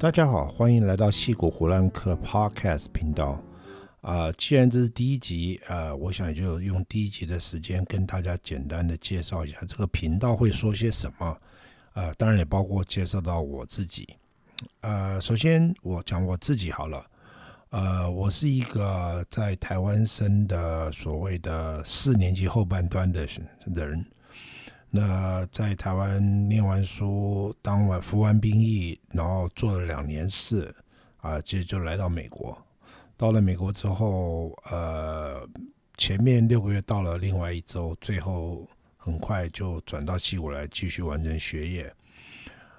大家好，欢迎来到矽谷胡兰克 Podcast 频道。啊、既然这是第一集，呃，我想就用第一集的时间跟大家简单的介绍一下这个频道会说些什么。呃，当然也包括介绍到我自己。呃，首先我讲我自己好了。呃，我是一个在台湾生的所谓的四年级后半段的人。那在台湾念完书，当完服完兵役，然后做了两年事，啊，接着就来到美国。到了美国之后，呃，前面六个月到了另外一周，最后很快就转到西武来继续完成学业。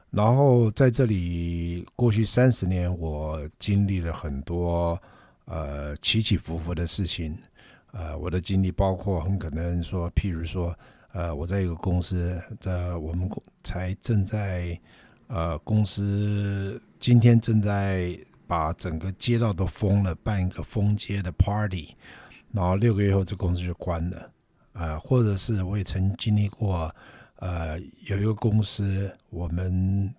然后在这里过去三十年，我经历了很多呃起起伏伏的事情。呃，我的经历包括很可能说，譬如说。呃，我在一个公司，在我们才正在呃公司今天正在把整个街道都封了，办一个封街的 party，然后六个月后这公司就关了。呃，或者是我也曾经历过，呃，有一个公司，我们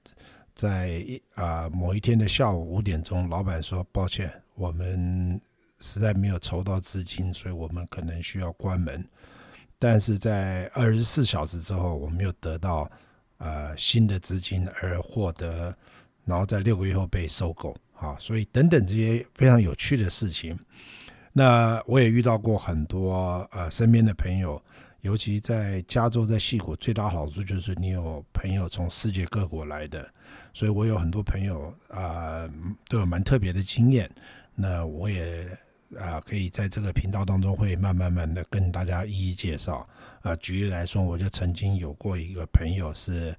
在啊、某一天的下午五点钟，老板说抱歉，我们实在没有筹到资金，所以我们可能需要关门。但是在二十四小时之后，我没有得到呃新的资金而获得，然后在六个月后被收购啊，所以等等这些非常有趣的事情。那我也遇到过很多呃身边的朋友，尤其在加州在西谷，最大好处就是你有朋友从世界各国来的，所以我有很多朋友啊、都有蛮特别的经验。那我也。啊，可以在这个频道当中会慢慢慢的跟大家一一介绍。啊，举例来说，我就曾经有过一个朋友是，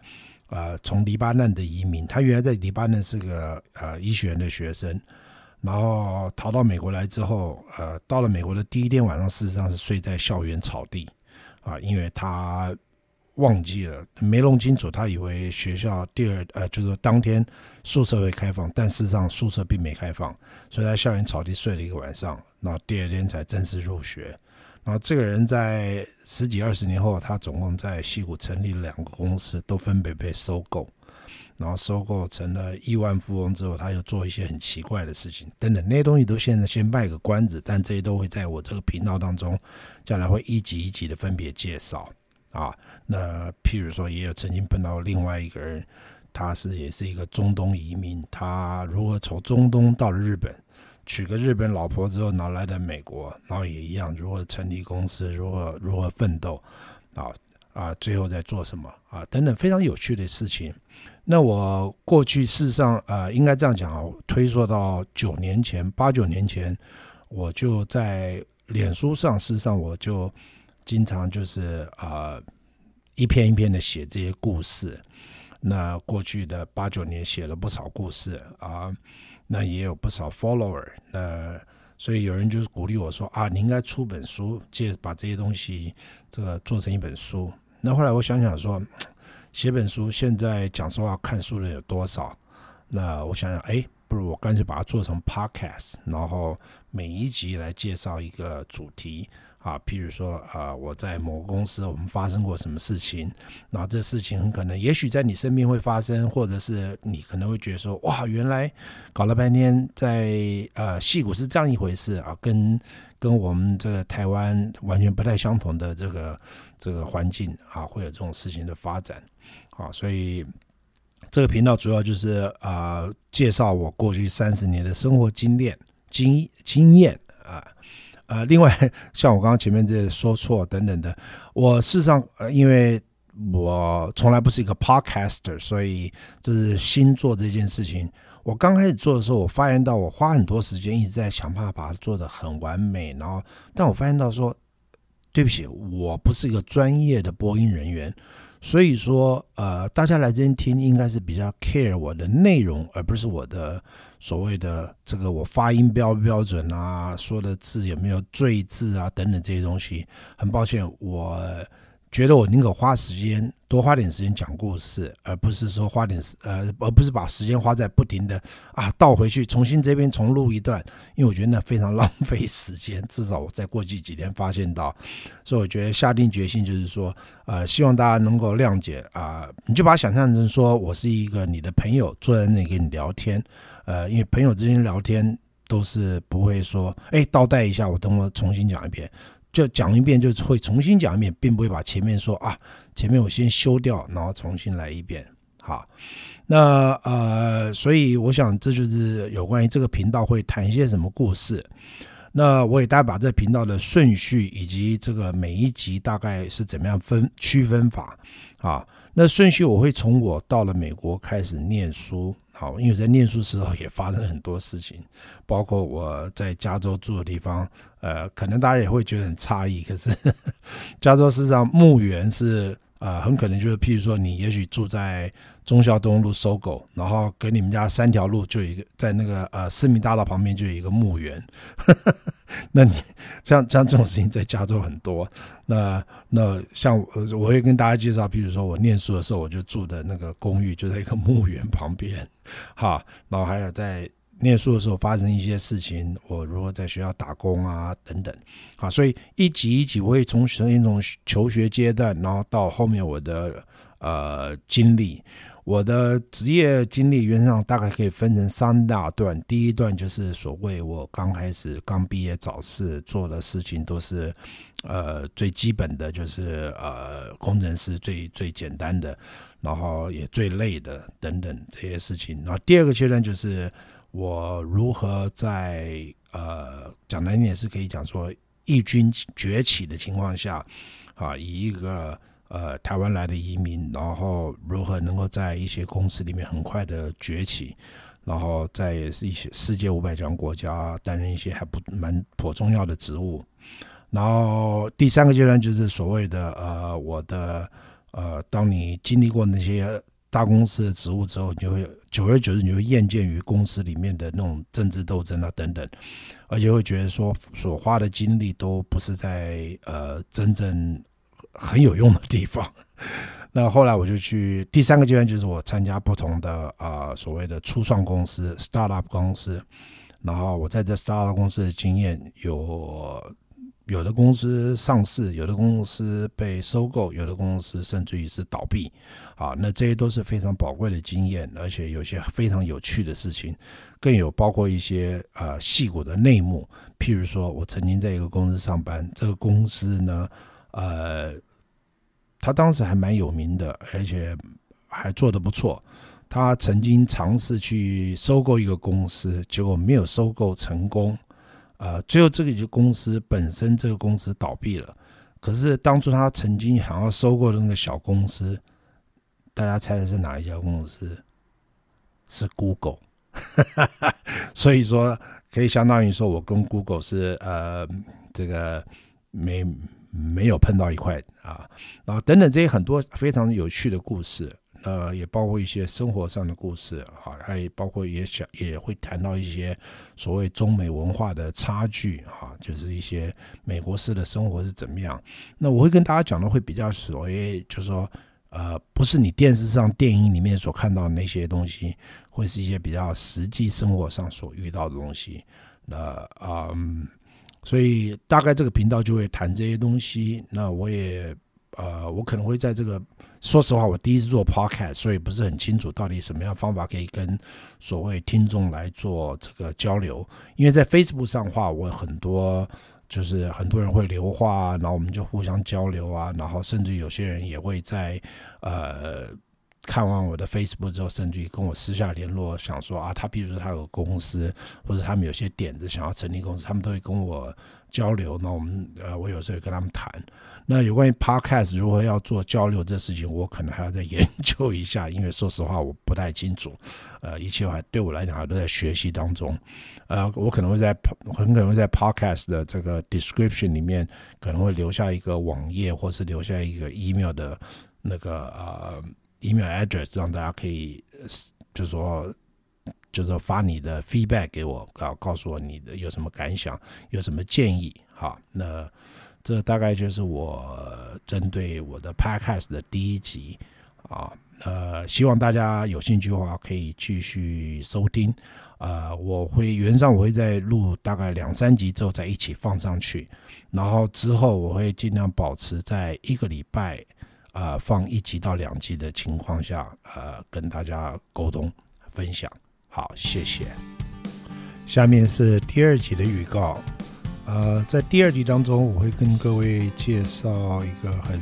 呃，从黎巴嫩的移民，他原来在黎巴嫩是个呃医学院的学生，然后逃到美国来之后，呃，到了美国的第一天晚上，事实上是睡在校园草地，啊，因为他。忘记了，没弄清楚，他以为学校第二呃，就是说当天宿舍会开放，但事实上宿舍并没开放，所以在校园草地睡了一个晚上，然后第二天才正式入学。然后这个人在十几二十年后，他总共在西谷成立了两个公司，都分别被收购，然后收购成了亿万富翁之后，他又做一些很奇怪的事情等等，那些东西都现在先卖个关子，但这些都会在我这个频道当中，将来会一集一集的分别介绍。啊，那譬如说，也有曾经碰到另外一个人，他是也是一个中东移民，他如何从中东到了日本，娶个日本老婆之后，然后来的美国，然后也一样，如何成立公司，如何如何奋斗，啊啊，最后在做什么啊，等等非常有趣的事情。那我过去事实上啊，应该这样讲啊，推说到九年前，八九年前，我就在脸书上，事实上我就。经常就是啊、呃，一篇一篇的写这些故事。那过去的八九年写了不少故事啊，那也有不少 follower。那所以有人就是鼓励我说啊，你应该出本书，借把这些东西这个做成一本书。那后来我想想说，写本书现在讲实话，看书的人有多少？那我想想，哎，不如我干脆把它做成 podcast，然后每一集来介绍一个主题。啊，譬如说啊，我在某个公司，我们发生过什么事情，那这事情很可能，也许在你身边会发生，或者是你可能会觉得说，哇，原来搞了半天在呃，戏骨是这样一回事啊，跟跟我们这个台湾完全不太相同的这个这个环境啊，会有这种事情的发展啊，所以这个频道主要就是啊，介绍我过去三十年的生活经验经经验啊。呃另外，像我刚刚前面这说错等等的，我事实上，呃，因为我从来不是一个 podcaster，所以这是新做这件事情。我刚开始做的时候，我发现到我花很多时间一直在想办法把它做得很完美，然后，但我发现到说，对不起，我不是一个专业的播音人员。所以说，呃，大家来这边听，应该是比较 care 我的内容，而不是我的所谓的这个我发音标不标准啊，说的字有没有赘字啊等等这些东西。很抱歉，我觉得我宁可花时间多花点时间讲故事，而不是说花点时呃，而不是把时间花在不停的啊倒回去重新这边重录一段，因为我觉得那非常浪费时间。至少我在过去几天发现到，所以我觉得下定决心就是说，呃，希望大家能够谅解啊，你就把它想象成说我是一个你的朋友坐在那里跟你聊天，呃，因为朋友之间聊天都是不会说，哎，倒带一下，我等我重新讲一遍。就讲一遍，就会重新讲一遍，并不会把前面说啊，前面我先修掉，然后重新来一遍。好，那呃，所以我想这就是有关于这个频道会谈一些什么故事。那我给大家把这频道的顺序以及这个每一集大概是怎么样分区分法啊？那顺序我会从我到了美国开始念书。好，因为在念书时候也发生很多事情，包括我在加州住的地方，呃，可能大家也会觉得很诧异。可是 加州事实上墓园是呃，很可能就是，譬如说你也许住在忠孝东路搜狗然后跟你们家三条路就有一个，在那个呃市民大道旁边就有一个墓园。那你像像这种事情在加州很多。那那像我会跟大家介绍，譬如说我念书的时候，我就住的那个公寓就在一个墓园旁边。哈，然后还有在念书的时候发生一些事情，我如果在学校打工啊等等，好，所以一集一集我会从那种求学阶段，然后到后面我的呃经历，我的职业经历原则上大概可以分成三大段。第一段就是所谓我刚开始刚毕业找事做的事情，都是呃最基本的，就是呃工程师最最简单的。然后也最累的等等这些事情。然后第二个阶段就是我如何在呃讲难听点是可以讲说异军崛起的情况下，啊，以一个呃台湾来的移民，然后如何能够在一些公司里面很快的崛起，然后在一些世界五百强国家担任一些还不蛮颇重要的职务。然后第三个阶段就是所谓的呃我的。呃，当你经历过那些大公司的职务之后，你就会久而久之，你会厌倦于公司里面的那种政治斗争啊等等，而且会觉得说所花的精力都不是在呃真正很有用的地方。那后来我就去第三个阶段，就是我参加不同的啊、所谓的初创公司 （startup 公司），然后我在这 startup 公司的经验有。有的公司上市，有的公司被收购，有的公司甚至于是倒闭，啊，那这些都是非常宝贵的经验，而且有些非常有趣的事情，更有包括一些呃细股的内幕。譬如说，我曾经在一个公司上班，这个公司呢，呃，他当时还蛮有名的，而且还做得不错。他曾经尝试去收购一个公司，结果没有收购成功。呃，最后这个就公司本身，这个公司倒闭了。可是当初他曾经想要收购的那个小公司，大家猜的是哪一家公司？是 Google。所以说，可以相当于说我跟 Google 是呃，这个没没有碰到一块啊，然后等等这些很多非常有趣的故事。呃，也包括一些生活上的故事，哈，还包括也想也会谈到一些所谓中美文化的差距，哈，就是一些美国式的生活是怎么样。那我会跟大家讲的会比较所谓，就是说，呃，不是你电视上、电影里面所看到那些东西，会是一些比较实际生活上所遇到的东西。那嗯，所以大概这个频道就会谈这些东西。那我也。呃，我可能会在这个，说实话，我第一次做 podcast，所以不是很清楚到底什么样方法可以跟所谓听众来做这个交流。因为在 Facebook 上的话，我很多就是很多人会留话，然后我们就互相交流啊，然后甚至有些人也会在呃看完我的 Facebook 之后，甚至于跟我私下联络，想说啊，他比如说他有个公司，或者他们有些点子想要成立公司，他们都会跟我交流。那我们呃，我有时候也跟他们谈。那有关于 Podcast 如何要做交流这事情，我可能还要再研究一下，因为说实话我不太清楚，呃，一切还对我来讲还都在学习当中，呃，我可能会在很可能会在 Podcast 的这个 description 里面可能会留下一个网页，或是留下一个 email 的那个呃 email address，让大家可以就是说就是发你的 feedback 给我，告告诉我你的有什么感想，有什么建议，好，那。这大概就是我针对我的 Podcast 的第一集啊。呃，希望大家有兴趣的话可以继续收听。呃，我会原上我会再录大概两三集之后再一起放上去，然后之后我会尽量保持在一个礼拜呃放一集到两集的情况下，呃跟大家沟通分享。好，谢谢。下面是第二集的预告。呃，在第二集当中，我会跟各位介绍一个很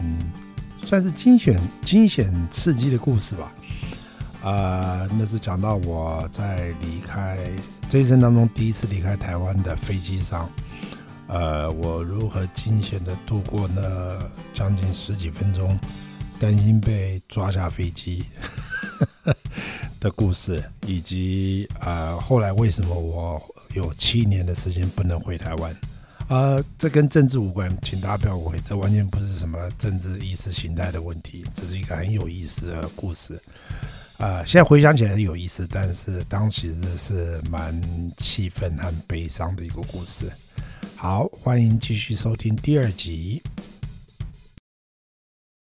算是惊险、惊险刺激的故事吧。啊、呃，那是讲到我在离开这一生当中第一次离开台湾的飞机上，呃，我如何惊险的度过那将近十几分钟，担心被抓下飞机的故事，以及啊、呃，后来为什么我有七年的时间不能回台湾？呃，这跟政治无关，请大家不要误会，这完全不是什么政治意识形态的问题，这是一个很有意思的故事。啊、呃，现在回想起来是有意思，但是当时是蛮气愤和悲伤的一个故事。好，欢迎继续收听第二集。